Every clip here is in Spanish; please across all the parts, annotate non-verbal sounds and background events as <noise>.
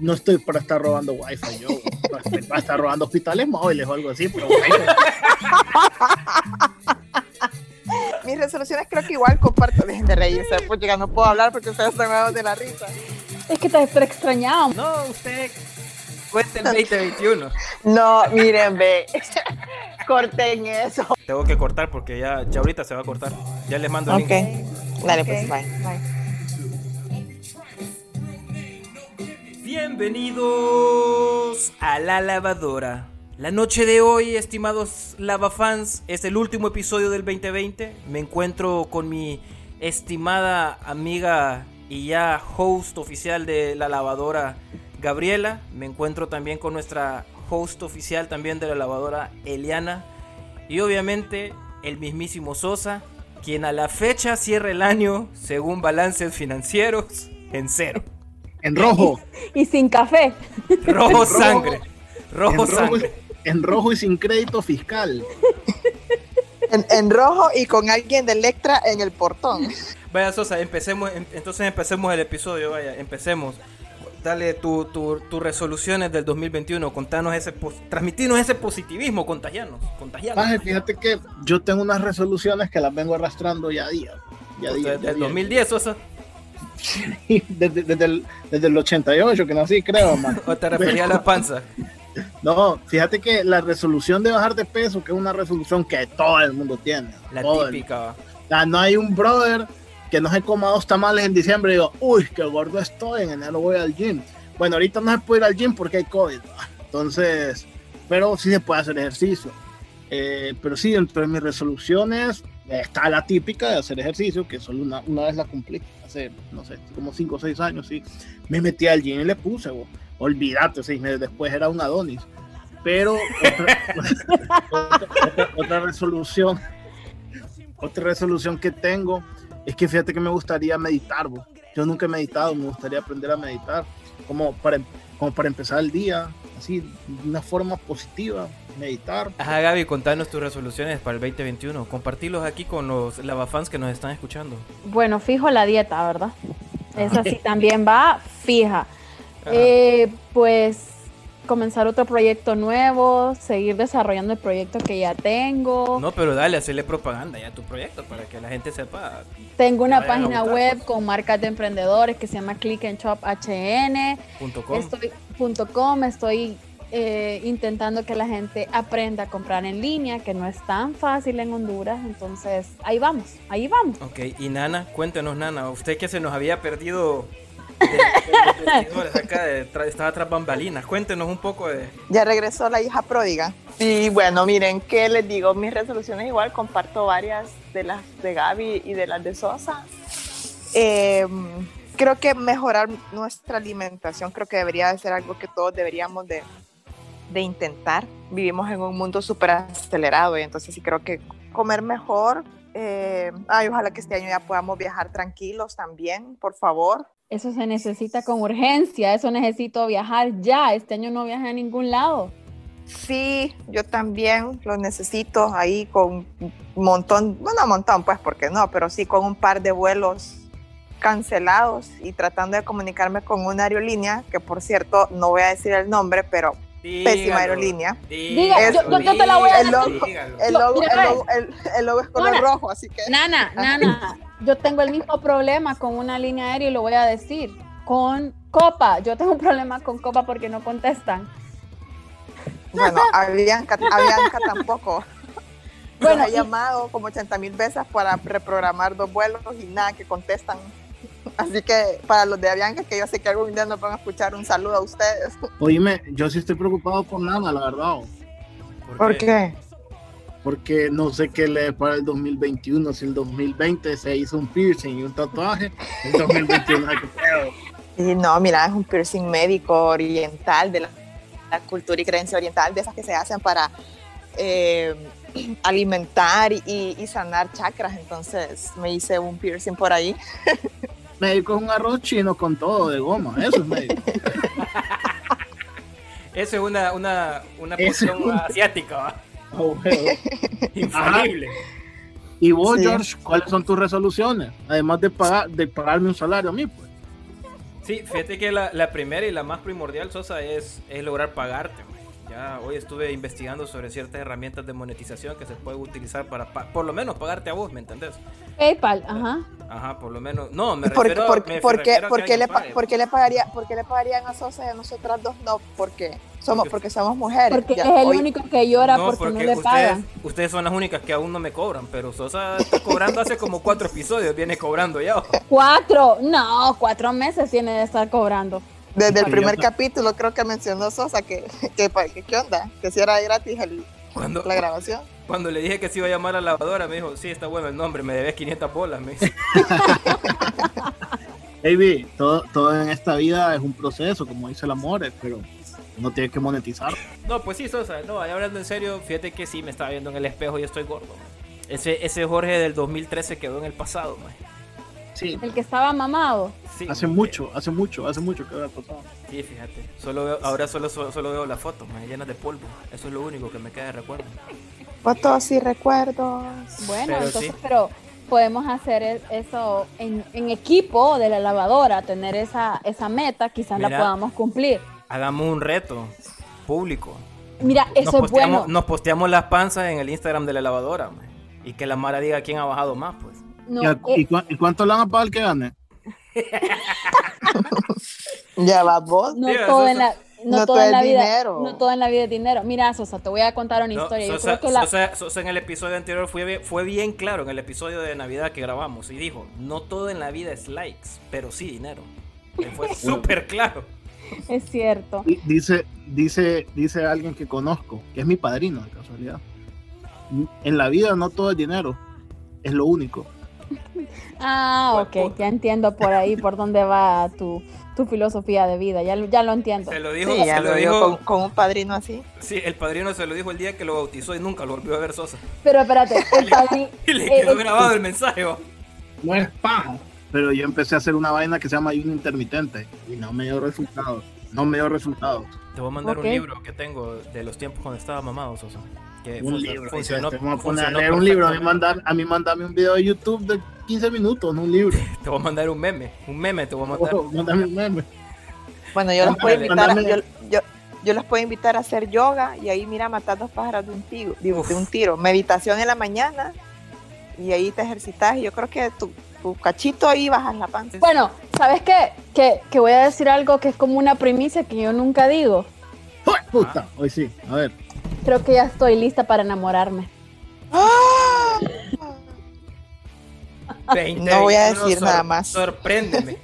no estoy para estar robando wifi yo, para estar robando hospitales móviles o algo así, pero Mis resoluciones creo que igual comparto, dejen de reírse, pues ya no puedo hablar porque ustedes están de la risa. Es que te extrañado. No, usted cuente el 2021. No, miren, ve. <laughs> Corten eso. Tengo que cortar porque ya, ya ahorita se va a cortar. Ya les mando el Ok. Dale, pues, bye. bye. Bienvenidos a la lavadora. La noche de hoy, estimados lavafans, es el último episodio del 2020. Me encuentro con mi estimada amiga y ya host oficial de la lavadora, Gabriela. Me encuentro también con nuestra host oficial también de la lavadora, Eliana. Y obviamente el mismísimo Sosa, quien a la fecha cierra el año, según balances financieros, en cero. En rojo. Y, sin café. Rojo sangre. Rojo, en sangre. Rojo, en rojo y sin crédito fiscal. En, en, rojo y con alguien de Electra en el portón. Vaya Sosa, empecemos, em, entonces empecemos el episodio, vaya, empecemos. Dale tus tu, tu resoluciones del 2021, contanos ese, transmitirnos ese positivismo, contagiarnos, contagiarnos. Paje, fíjate que yo tengo unas resoluciones que las vengo arrastrando ya a día. Ya día desde el 2010, Sosa. Desde, desde, el, desde, el, 88 que nací, creo, man. <laughs> ¿O te refería a la panza? No, fíjate que la resolución de bajar de peso, que es una resolución que todo el mundo tiene. La típica. El, no hay un brother que no se coma dos tamales en diciembre y digo, uy, qué gordo estoy, en enero voy al gym. Bueno, ahorita no se puede ir al gym porque hay COVID. Entonces, pero sí se puede hacer ejercicio. Eh, pero sí, entre mis resoluciones está la típica de hacer ejercicio, que solo una, una vez la cumplí, hace, no sé, como 5 o 6 años, sí. Me metí al gym y le puse, bo. olvídate, seis meses después era un Adonis. Pero <laughs> otra, resolución, otra resolución que tengo es que fíjate que me gustaría meditar, bo. yo nunca he meditado, me gustaría aprender a meditar, como para, como para empezar el día, así, de una forma positiva, meditar. Ajá, Gaby, contanos tus resoluciones para el 2021. Compartirlos aquí con los lavafans que nos están escuchando. Bueno, fijo la dieta, ¿verdad? Esa sí <laughs> también va fija. Eh, pues comenzar otro proyecto nuevo, seguir desarrollando el proyecto que ya tengo. No, pero dale, hacerle propaganda ya a tu proyecto para que la gente sepa. Tengo una página web con marcas de emprendedores que se llama Click and Shop HN. .com. Estoy, .com, estoy eh, intentando que la gente aprenda a comprar en línea, que no es tan fácil en Honduras. Entonces, ahí vamos, ahí vamos. Ok, y Nana, cuéntenos, Nana, usted que se nos había perdido. De, de, de <laughs> acá de, estaba tras bambalinas. Cuéntenos un poco de. Ya regresó la hija pródiga. Y bueno, miren, ¿qué les digo? Mis resoluciones igual comparto varias de las de Gaby y de las de Sosa. Eh, creo que mejorar nuestra alimentación creo que debería de ser algo que todos deberíamos de, de intentar. Vivimos en un mundo súper acelerado y entonces sí creo que comer mejor. Eh, ay, ojalá que este año ya podamos viajar tranquilos también, por favor. Eso se necesita con urgencia, eso necesito viajar ya. Este año no viajé a ningún lado. Sí, yo también lo necesito ahí con un montón, bueno, un montón pues, porque no, pero sí con un par de vuelos cancelados y tratando de comunicarme con una aerolínea, que por cierto, no voy a decir el nombre, pero dígalo, pésima aerolínea. Dígalo, es, yo, yo, te la voy a el logo, el logo, el logo, el, el logo es color Nana, rojo, así que... Nana, <laughs> Nana, yo tengo el mismo problema con una línea aérea y lo voy a decir. Con Copa, yo tengo un problema con Copa porque no contestan. Bueno, Avianca, Avianca tampoco. Bueno, he llamado como 80 mil veces para reprogramar dos vuelos y nada que contestan. Así que para los de Avianca, que yo sé que algún día nos van a escuchar, un saludo a ustedes. Oíme, yo sí estoy preocupado por nada, la verdad. ¿Por, ¿Por qué? qué? Porque no sé qué le para el 2021, si el 2020 se hizo un piercing y un tatuaje, el 2021 hay que pedo. Y no, mira, es un piercing médico oriental de la, la, cultura y creencia oriental, de esas que se hacen para eh, alimentar y, y, sanar chakras. Entonces me hice un piercing por ahí. <laughs> Médico es un arroz chino con todo de goma, eso es médico. eso es una, una, una poción un... asiática. Oh. <laughs> Infalible. ¿Y vos, sí. George, cuáles son tus resoluciones? Además de, pagar, de pagarme un salario a mí, pues. Sí, fíjate que la, la primera y la más primordial, Sosa, es, es lograr pagarte. man. Ya hoy estuve investigando sobre ciertas herramientas de monetización que se pueden utilizar para, pa- por lo menos, pagarte a vos, ¿me entendés? PayPal, ajá. Ajá, por lo menos. No, me ¿Por, refiero, por- me por qué, a por qué le, alguien pa- pague. por qué le pagaría, por qué le pagarían a Sosa y a nosotras dos no? Porque somos, porque somos mujeres. Porque Ya, es el hoy- único que llora No, porque, no le ustedes, pagan. ustedes son las únicas que aún no me cobran, pero Sosa está cobrando hace como cuatro episodios, viene cobrando ya. Cuatro, no, cuatro meses tiene de estar cobrando. Desde el primer capítulo creo que mencionó Sosa que, que, pa- que qué onda, que si era gratis el- Cuando, la grabación. cuando le dije que se iba a llamar a la lavadora, me dijo, sí, está bueno el nombre, me debes 500 bolas, me dice. <laughs> Baby, todo, todo en esta vida es un proceso, como dice el amor, pero no tienes que monetizar. No, pues sí, Sosa, no, ahí hablando en serio, fíjate que sí, me estaba viendo en el espejo y estoy gordo. man. Ese, ese Jorge del 2013 quedó en el pasado, man. Sí, El que estaba mamado. Sí, hace mucho, hace mucho, hace mucho que había pasado. Sí, fíjate. Solo veo- ahora solo, solo, solo veo las fotos, man, llenas de polvo. Eso es lo único que me queda de recuerdo. Fotos y recuerdos. Bueno, Pero entonces, sí. pero podemos hacer es- eso en, en equipo de la lavadora, tener esa, esa meta, quizás la podamos cumplir. Hagamos un reto público. Mira, Nos eso es posteamos, bueno. nos posteamos las panzas en el Instagram de la lavadora, man. Y que la Mara diga quién ha bajado más, pues. No, ¿Y, a- eh, y y cuánto le van a pagar el que gane? <laughs> Ya va vos. no todo en la, no no todo en la vida, dinero. no todo en la vida es dinero. Mira, Sosa, te voy a contar una No, historia. Yo Sosa, creo que la, Sosa- Sosa en el episodio anterior fue, bien- fue bien claro en el episodio de Navidad que grabamos y dijo, no todo en la vida es likes, pero sí dinero. Él fue <laughs> súper claro. es cierto. Y Dice, dice, dice alguien que conozco, que es mi padrino, de casualidad. En la vida no todo es dinero, es lo único. <laughs> Ah, ok, ya entiendo por ahí por dónde va tu, tu filosofía de vida. Ya, lo- ya lo entiendo. Se lo dijo, Sí, ya se lo dijo, con, con un padrino así. sí, el padrino se lo dijo el día que lo bautizó y nunca lo volvió a ver Sosa. Pero espérate, <laughs> el padri- Y le eh, quedó eh, grabado el mensaje, ¿va? No es paja. Pero yo empecé a hacer una vaina que se llama ayuno intermitente y no me dio resultados. No me dio resultados. Te voy a mandar un libro que tengo de los tiempos cuando estaba mamado, Sosa. Que Un libro. funcionó, Te vamos a poner a funcionó leer un libro. A mí, mandar, a mí mandame un video de YouTube de 15 minutos, no un libro. <laughs> Te voy a mandar un meme, un meme te voy a mandar. Oh, mándame un meme. Bueno, yo los puedo invitar, a, yo, yo, yo los puedo invitar a hacer yoga y ahí mira matar dos pájaros de un tiro, de, de un tiro. Meditación en la mañana y ahí te ejercitas y yo creo que tu, tu cachito ahí bajas la panza. Bueno, ¿sabes qué? Que, que voy a decir algo que es como una primicia que yo nunca digo. ¡Ay, puta! Hoy sí, a ver. Creo que ya estoy lista para enamorarme. <laughs> ¡Ah! 20, No voy a 21, decir nada más. Sorpréndeme.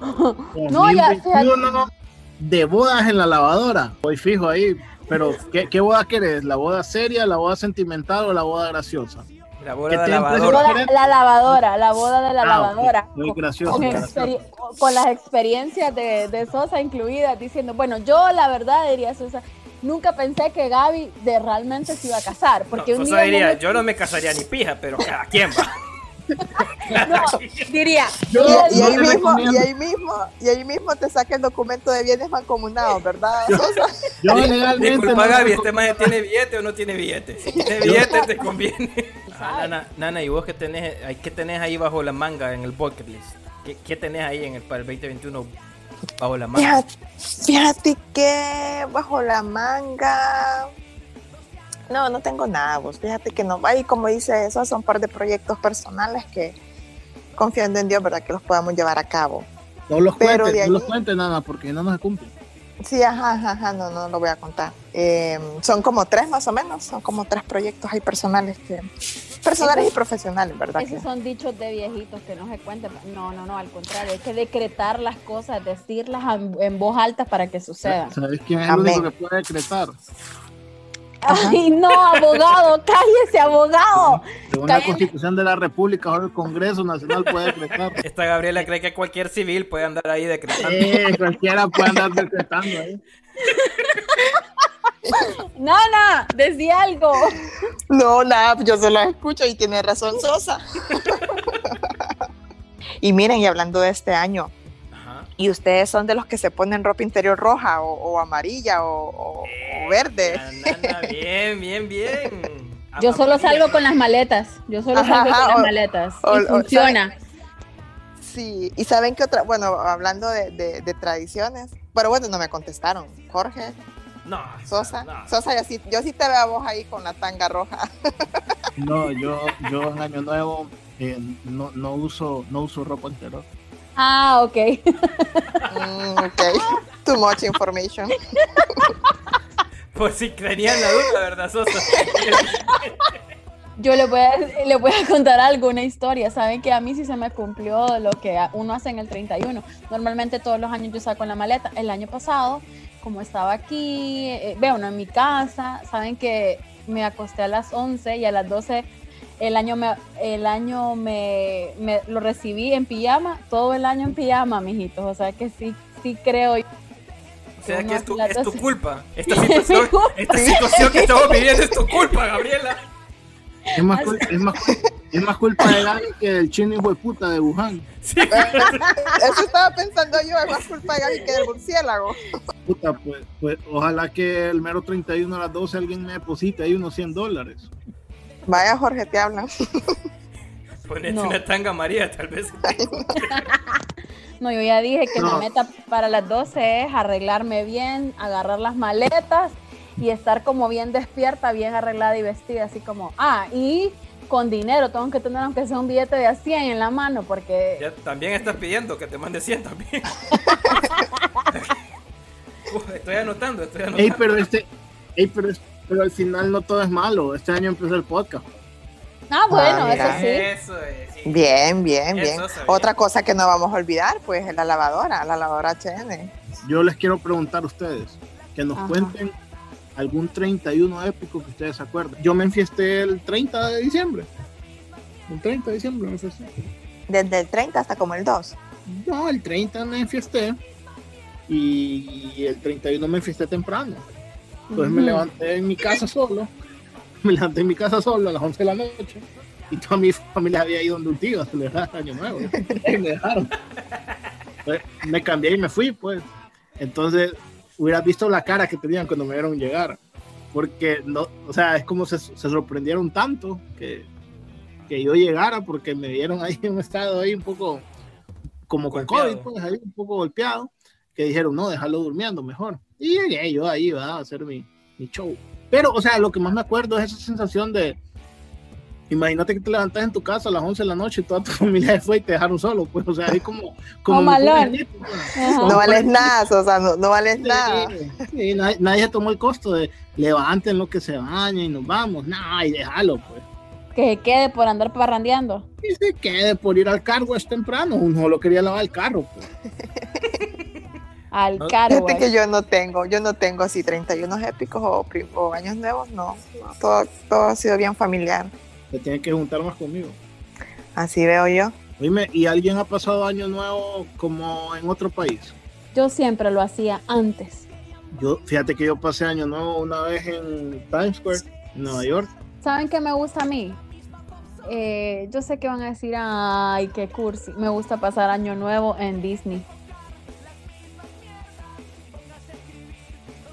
No, ya, 2021 de bodas en la lavadora. Voy fijo ahí. Pero, ¿qué, qué boda querés? ¿La boda seria, la boda sentimental o la boda graciosa? La ¿Qué de La, lavadora. boda- la lavadora, la boda de la Ah, lavadora. Muy. Con, gracioso. con las experiencias de, de Sosa incluidas, diciendo, bueno, yo la verdad diría Sosa, nunca pensé que Gaby de realmente se iba a casar. Porque No, un día diría, yo no me casaría ni pija, pero cada quien va. <laughs> no, diría, Yo- Y, ahí mismo, y ahí mismo, y ahí mismo te saca el documento de bienes mancomunados, ¿verdad? Yo legalmente. Disculpa, no- Gaby, ¿este maje tiene billete o no tiene billete? Si tiene billete, te conviene. Ah, Nana, Nana, ¿y vos qué tenés, qué tenés ahí bajo la manga en el bucket list? ¿Qué, qué tenés ahí en el, para el 2021 bajo la manga? Fíjate, fíjate que bajo la manga. No, no tengo nada, vos. Fíjate que no. Ahí, como dice eso, son un par de proyectos personales que, confiando en Dios, ¿verdad? Que los podamos llevar a cabo. No los Pero cuentes, de no los cuentes nada, porque no nos cumplen. Sí, ajá, ajá, ajá, no, no lo voy a contar. Eh, son como tres más o menos, son como tres proyectos ahí personales que. Personales y profesionales, ¿verdad? esos Que- son dichos de viejitos que no se cuenten. No, no, no, al contrario, hay que decretar las cosas, decirlas en, en voz alta para que sucedan. ¿Sabes quién es el único que puede decretar? Ajá. Ay, no, abogado, cállese, abogado. Según la. Constitución de la República, ahora el Congreso Nacional puede decretar. <laughs> Esta Gabriela cree que cualquier civil puede andar ahí decretando. Eh, cualquiera puede andar decretando ahí. <laughs> Nana, decía algo. No, nada, yo solo escucho y tiene razón Sosa. y miren, y hablando de este año, Ajá. ¿y ustedes son de los que se ponen ropa interior roja o, o amarilla o, o- o verde? Nana, bien, bien, bien. <laughs> Yo solo salgo con las maletas. Yo solo Ajá, salgo ajá, con las maletas. o- y o- funciona. Sí, y saben que otra, bueno, hablando de, de- de tradiciones, pero bueno, no me contestaron. Jorge, No. Sosa, no. Sosa, yo sí, yo sí te veo a vos ahí con la tanga roja. No, yo, yo en Año Nuevo eh, no, no, uso, no uso ropa interior. Ah, ok. Mm, ok, too much information. Por si tenían la duda, ¿verdad, Sosa? Yo les voy, a, les voy a contar algo, una historia. Saben que a mí sí se me cumplió lo que uno hace en el 31. Normalmente todos los años yo saco la maleta. El año pasado, como estaba aquí, eh, veo, no en mi casa, saben que me acosté a las 11 y a las 12 el año me, el año me, me- lo recibí en pijama, todo el año en pijama, mijitos. O sea que sí, sí creo. O sea que es tu, es culpa. Esta <laughs> situación, culpa. esta situación que estamos viviendo es tu culpa, Gabriela. Es más, cul- es más, es más culpa de Gaby que del chino hijo de puta de Wuhan. <laughs> Sí. Eso estaba pensando yo, es más culpa de Gaby que del murciélago. Puta, pues, pues ojalá que el mero 31 a las 12 alguien me deposite ahí unos 100 dólares. Vaya, Jorge, te hablan. Ponete No. una tanga María, tal vez. <laughs> No, yo ya dije que No. la meta para las 12 es arreglarme bien, agarrar las maletas y estar como bien despierta, bien arreglada y vestida, así como, ah, y con dinero, tengo que tener aunque sea un billete de a 100 en la mano, porque Ya también estás pidiendo que te mande 100 también. <laughs> Uf, estoy anotando, estoy Ey, anotando. pero este, ey, pero, al final no todo es malo. Este año empezó el podcast. Ah, bueno, eso sí. Eso es. sí. Bien, bien, bien. Eso. Otra cosa que no vamos a olvidar, pues, es la lavadora, la lavadora HN. Yo les quiero preguntar a ustedes que nos Ajá. cuenten algún 31 épico que ustedes se acuerden. Yo me enfiesté el 30 de diciembre. El 30 de diciembre me enfiesté. Desde el 30 hasta como el 2. No, el 30 me enfiesté y el 31 me enfiesté temprano. Entonces me Ujú. levanté en mi casa solo. <laughs> Me levanté en mi casa solo a las 11 de la noche. Y toda mi familia había ido donde un tío a celebrar Año Nuevo. <laughs> Me dejaron. Entonces, me cambié y me fui, pues. Entonces, hubieras visto la cara que tenían cuando me vieron llegar. Porque, no, o sea, es como se, se sorprendieron tanto que, que yo llegara porque me vieron ahí en un estado ahí un poco como con. COVID, pues ahí un poco golpeado, que dijeron, no, déjalo durmiendo mejor. Y llegué yo ahí, ¿verdad? a hacer mi, mi show. Pero, o sea, lo que más me acuerdo es esa sensación de, imagínate que te levantas en tu casa a las 11 de la noche y toda tu <laughs> familia se fue y te dejaron solo, pues, o sea, ahí como... como pobrecito, pues. No vales nada, o sea, no, no vales nada. Sí, sí, nadie, nadie se tomó el costo de levanten lo que se baña y nos vamos, no, y déjalo, pues. Que se quede por andar parrandeando. Y se quede por ir al cargo es temprano, uno lo quería lavar el carro, pues. Al No. caro, Fíjate que yo no tengo, yo no tengo así 31 épicos o, o años nuevos, no. no, todo, todo ha sido bien familiar. Se tiene que juntar más conmigo. Así veo yo. Oíme, ¿y alguien ha pasado año nuevo como en otro país? Yo siempre lo hacía antes. Yo, fíjate que yo pasé año nuevo una vez en Times Square, en Nueva York. ¿Saben qué me gusta a mí? Eh, yo sé que van a decir, ay, qué cursi. Me gusta pasar año nuevo en Disney.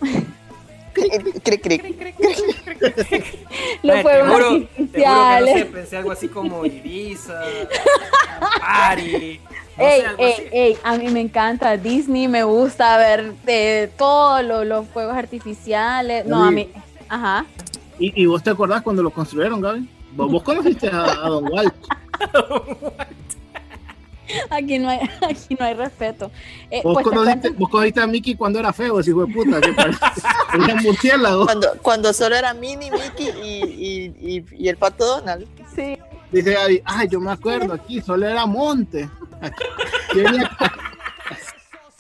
<laughs> Cric, cric. Los juro- te juro que no sé, artificiales. pensé algo así como Ibiza, Party. No ey, sé, algo ey, así. ey, a mí me encanta Disney, me gusta ver de todos lo- los fuegos artificiales. No, a mí, ajá. ¿Y, y vos te acordás cuando lo construyeron, Gaby? ¿Vos, vos conociste a, a Don Walt? <laughs> <laughs> Aquí no hay, <laughs> aquí no hay respeto. Eh, ¿Vos, pues te conociste, cuento- vos conociste a Mickey cuando era feo, ese hijo de puta, que <laughs> un murciélago. Cuando, cuando solo era Minnie, Mickey y, y, y, y el pato Donald. sí, Dice Gaby, ay, yo me acuerdo, aquí solo era monte. Aquí,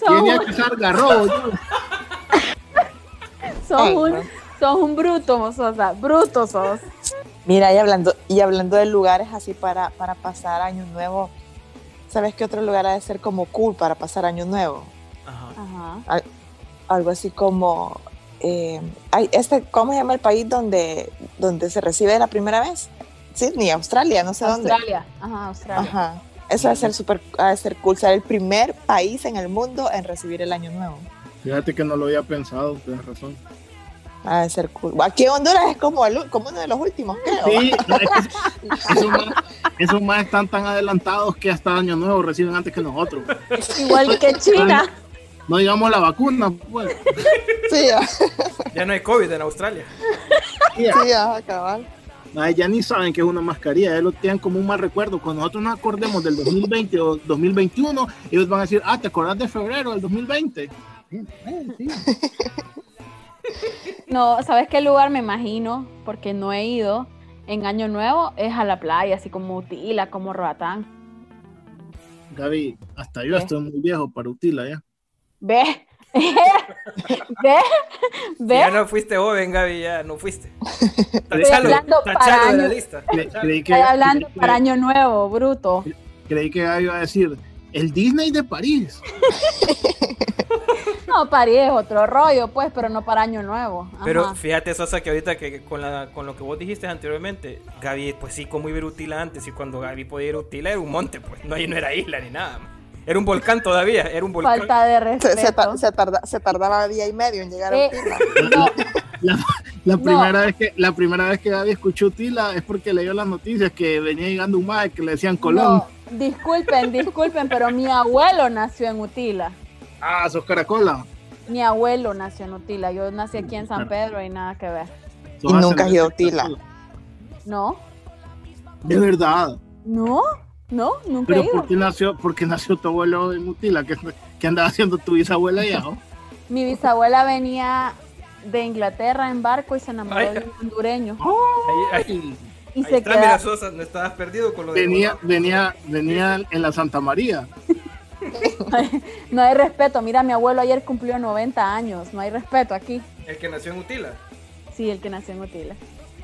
venía a cazar garrobos. son Ay, un, no. son un bruto, Sosa, bruto sos. Mira, y hablando, y hablando de lugares así para, para pasar año nuevo, ¿sabes qué otro lugar ha de ser como cool para pasar año nuevo? Ajá. Ajá. Algo así como, eh, ay, este, ¿cómo se llama el país donde, donde se recibe la primera vez? Sydney, Australia, no sé dónde. Australia, ajá, Australia. Ajá. Eso va a ser súper, ha de ser cool, ser el primer país en el mundo en recibir el año nuevo. Fíjate que no lo había pensado, tienes razón. Ha de ser cool. Aquí Honduras es como, el- como uno de los últimos, creo. Sí, <laughs> esos más, esos más están tan adelantados que hasta Año Nuevo reciben antes que nosotros. Igual que China. No digamos la vacuna, pues. Sí, ya, Ya no hay COVID en Australia. Ya, sí, ya, cabal. ay, ya ni saben que es una mascarilla, ellos lo tienen como un mal recuerdo. Cuando nosotros nos acordemos del 2020 o 2021, ellos van a decir, ah, ¿te acordás de febrero del 2020? <laughs> Eh, sí. No, ¿sabes qué lugar me imagino? Porque no he ido en Año Nuevo, es a la playa, así como Utila, como Roatán. Gaby, hasta yo ¿Qué? estoy muy viejo para Utila ya. ¿Ve? <laughs> ¿Ve? ¿Ve? Ya no fuiste joven, Gaby, ya no fuiste. <laughs> Estoy Tachalo, hablando para tachalo de la años. lista. Cre- creí que, Estoy hablando creí para Año Nuevo, bruto. creí que Gaby iba a decir, el Disney de París. <laughs> No, París es otro rollo, pues, pero no para Año Nuevo. Ajá. Pero fíjate, Sosa, que ahorita que con, la, con lo que vos dijiste anteriormente, Gaby, pues sí, como iba a ir a Utila antes, y cuando Gaby podía ir a Utila era un monte, pues, no, ahí no era isla ni nada. man. Era un volcán todavía, era un volcán. Falta de Se, se, respeto. ta- se tarda- se tardaba día y medio en llegar a Eh, Utila. <laughs> no, La, la No. primera vez que la primera vez que Gaby escuchó Utila es porque leyó las noticias que venía llegando un maje que le decían Colón. no, disculpen, disculpen, pero mi abuelo nació en Utila. Ah, sos caracola. Mi abuelo nació en Utila. Yo nací aquí en San Pedro y nada que ver. Y nunca has ido a Utila. No, De verdad. no, no, nunca Pero he ido. ¿por qué nació, por qué nació tu abuelo en Utila? ¿Qué, qué andaba haciendo tu bisabuela allá? oh? Mi bisabuela venía de Inglaterra en barco y se enamoró Ay. de un hondureño. Ahí, ahí, Y ahí se está, mira, queda. Sosa, no estabas perdido con lo de Venía, Colón. venía, venía en la Santa María. <laughs> <laughs> No hay respeto. Mira, mi abuelo ayer cumplió 90 años. No hay respeto aquí. El que nació en Utila. Sí, el que nació en Utila.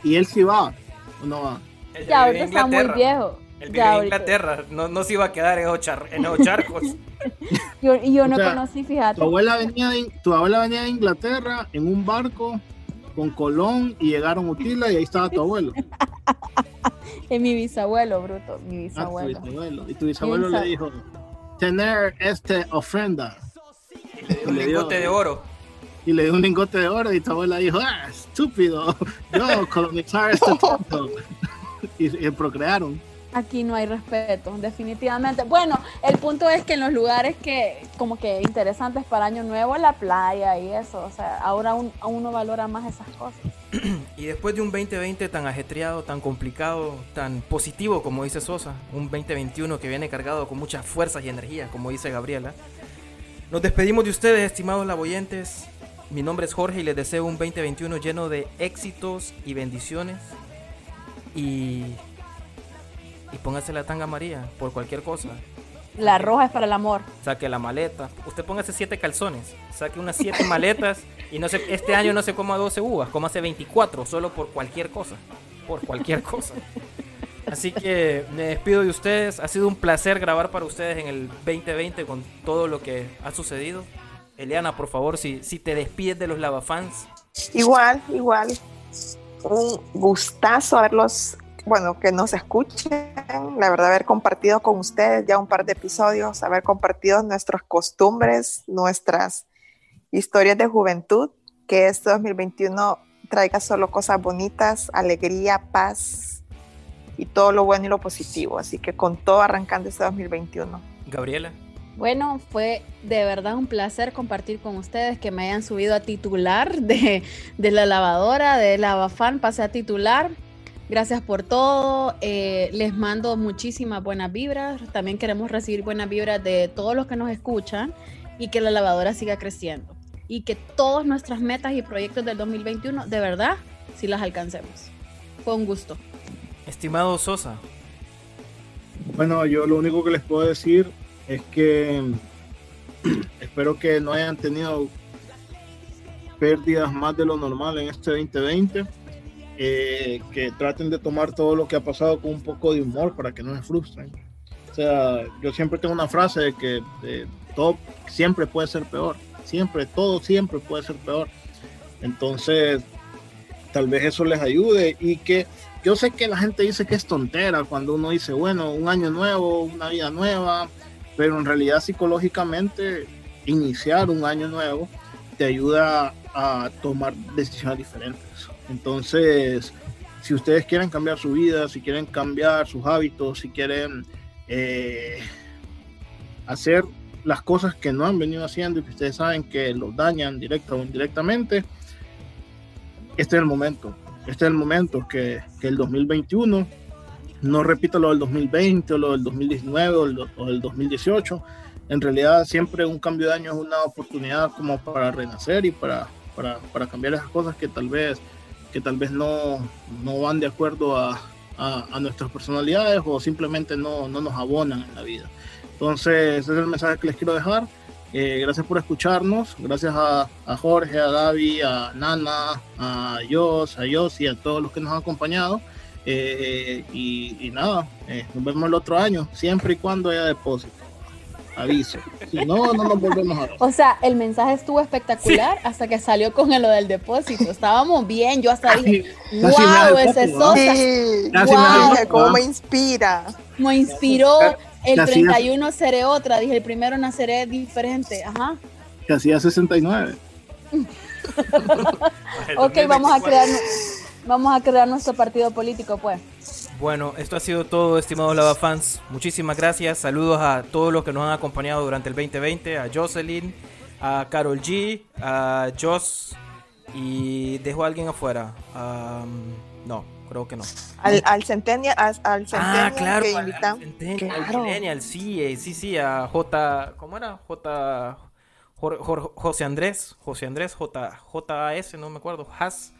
Y él sí va. ¿O no va? Él Ya, ahorita en está muy viejo. Él Ya, vive en ahorita- Inglaterra, no, no se iba a quedar en esos, char- en esos charcos. <laughs> Yo, y yo no O sea, conocí, Tu fíjate. abuela, venía de, tu abuela venía de Inglaterra en un barco con Colón y llegaron a Utila y ahí estaba tu abuelo. <laughs> Es mi bisabuelo, bruto. Mi Ah, tu bisabuelo. Y tu bisabuelo Bisa- le dijo, tener este ofrenda. Un Le dio- lingote de oro. Y le dio un lingote de oro y tu abuela dijo, ah, estúpido, yo <laughs> colonizar este tonto. <laughs> y, y procrearon. Aquí no hay respeto, definitivamente. Bueno, el punto es que en los lugares que como que interesantes para Año Nuevo, la playa y eso, o sea, ahora uno valora más esas cosas. <clears throat> Y después de un 2020 tan ajetreado, tan complicado, tan positivo como dice Sosa, un 2021 que viene cargado con muchas fuerzas y energía, como dice Gabriela, nos despedimos de ustedes, estimados laboyentes. Mi nombre es Jorge y les deseo un 2021 lleno de éxitos y bendiciones. Y, y póngase la tanga María por cualquier cosa. La roja es para el amor. Saque la maleta. Usted póngase siete calzones. Saque unas siete maletas. Y no se, este año no se coma 12 uvas. Cómase 24. Solo por cualquier cosa. Por cualquier cosa. Así que me despido de ustedes. Ha sido un placer grabar para ustedes en el 2020 con todo lo que ha sucedido. Eliana, por favor, si, si te despides de los lavafans. Igual, igual. Un gustazo haberlos, bueno, que nos escuchen. La verdad, haber compartido con ustedes ya un par de episodios, haber compartido nuestras costumbres, nuestras historias de juventud. Que este 2021 traiga solo cosas bonitas, alegría, paz y todo lo bueno y lo positivo. Así que con todo arrancando este 2021. Gabriela. Bueno, fue de verdad un placer compartir con ustedes que me hayan subido a titular de, de la lavadora, de Lavafan, pasé a titular. Gracias por todo. eh, les mando muchísimas buenas vibras. También queremos recibir buenas vibras de todos los que nos escuchan y que la lavadora siga creciendo. Y que todas nuestras metas y proyectos del 2021, de verdad, sí las alcancemos. Fue un gusto. Estimado Sosa. Bueno, yo lo único que les puedo decir es que <clears throat> espero que no hayan tenido pérdidas más de lo normal en este 2020. Eh, que traten de tomar todo lo que ha pasado con un poco de humor para que no se frustren. O sea, yo siempre tengo una frase de que eh, todo siempre puede ser peor. Siempre, todo siempre puede ser peor. Entonces, tal vez eso les ayude y que yo sé que la gente dice que es tontera cuando uno dice, bueno, un año nuevo, una vida nueva, pero en realidad psicológicamente iniciar un año nuevo te ayuda a tomar decisiones diferentes. Entonces, si ustedes quieren cambiar su vida, si quieren cambiar sus hábitos, si quieren eh, hacer las cosas que no han venido haciendo y que ustedes saben que los dañan directa o indirectamente, este es el momento. Este es el momento que, que el 2021 no repita lo del 2020 o lo del 2019 o, lo, del 2018. En realidad siempre un cambio de año es una oportunidad como para renacer y para, para, para cambiar esas cosas que tal vez, que tal vez no, no van de acuerdo a, a, nuestras personalidades o simplemente no, no nos abonan en la vida. Entonces, ese es el mensaje que les quiero dejar. Eh, gracias por escucharnos. Gracias a, Jorge, a Gaby, a Nana, a Jos, a Yossi, a todos los que nos han acompañado. Eh, y, y, nada, eh, nos vemos el otro año, siempre y cuando haya depósito. Aviso. Si no, no nos volvemos a ver. O sea, el mensaje estuvo espectacular sí. hasta que salió con lo del depósito. Estábamos bien, yo hasta dije, wow, ese Sosa. Sí, wow, me cómo me inspira. Me inspiró. El 31 seré otra, dije, el primero naceré diferente. Ajá. Que hacía 69. ok, vamos a crear vamos a crear nuestro partido político, pues. Bueno, esto ha sido todo, estimados Lava fans. Muchísimas gracias. Saludos a todos los que nos han acompañado durante el 2020, a Jocelyn, a Carol G, a Joss y dejo a alguien afuera. Um, no, creo que no. Al, al Centennial, al, al Centennial ah, claro, que al, al Centennial, claro. al Millennial, sí, eh, sí, sí, a J, ¿cómo era? J, J, J José Andrés, José Andrés, J, JS, no me acuerdo, Has.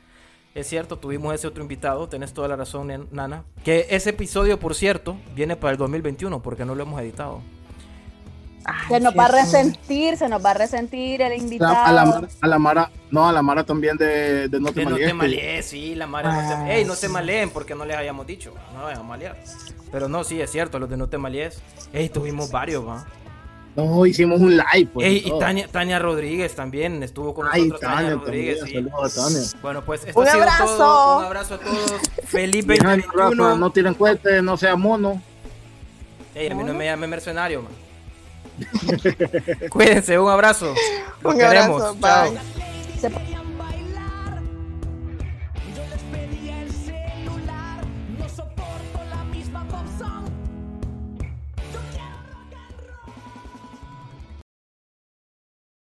Es cierto, tuvimos ese otro invitado, tenés toda la razón, Nana. Que ese episodio, por cierto, viene para el 2021 porque no lo hemos editado. Ay, se nos va a resentir, se nos va a resentir el invitado. A la, Mara, a la Mara, no, a la Mara también de, de No te malees. No te malees, sí, la Mara. Ay, no te, ey, no se maleen porque no les hayamos dicho, no vayan a malear. Pero no, sí, es cierto, los de No te malees. Ey, tuvimos varios, va. No, hicimos un live. Pues, Ey, y Tania, Tania, Rodríguez también estuvo con Ay, nosotros. Tania, Tania Rodríguez, sí. Saludos a Tania. Bueno, pues esto un ha sido abrazo. todo. Un abrazo a todos. Feliz 2021. No tiren cuentes, no sea mono. Ey, a mí no me llame mercenario, man. <laughs> Cuídense, un abrazo. Los un queremos. abrazo, bye. Chao.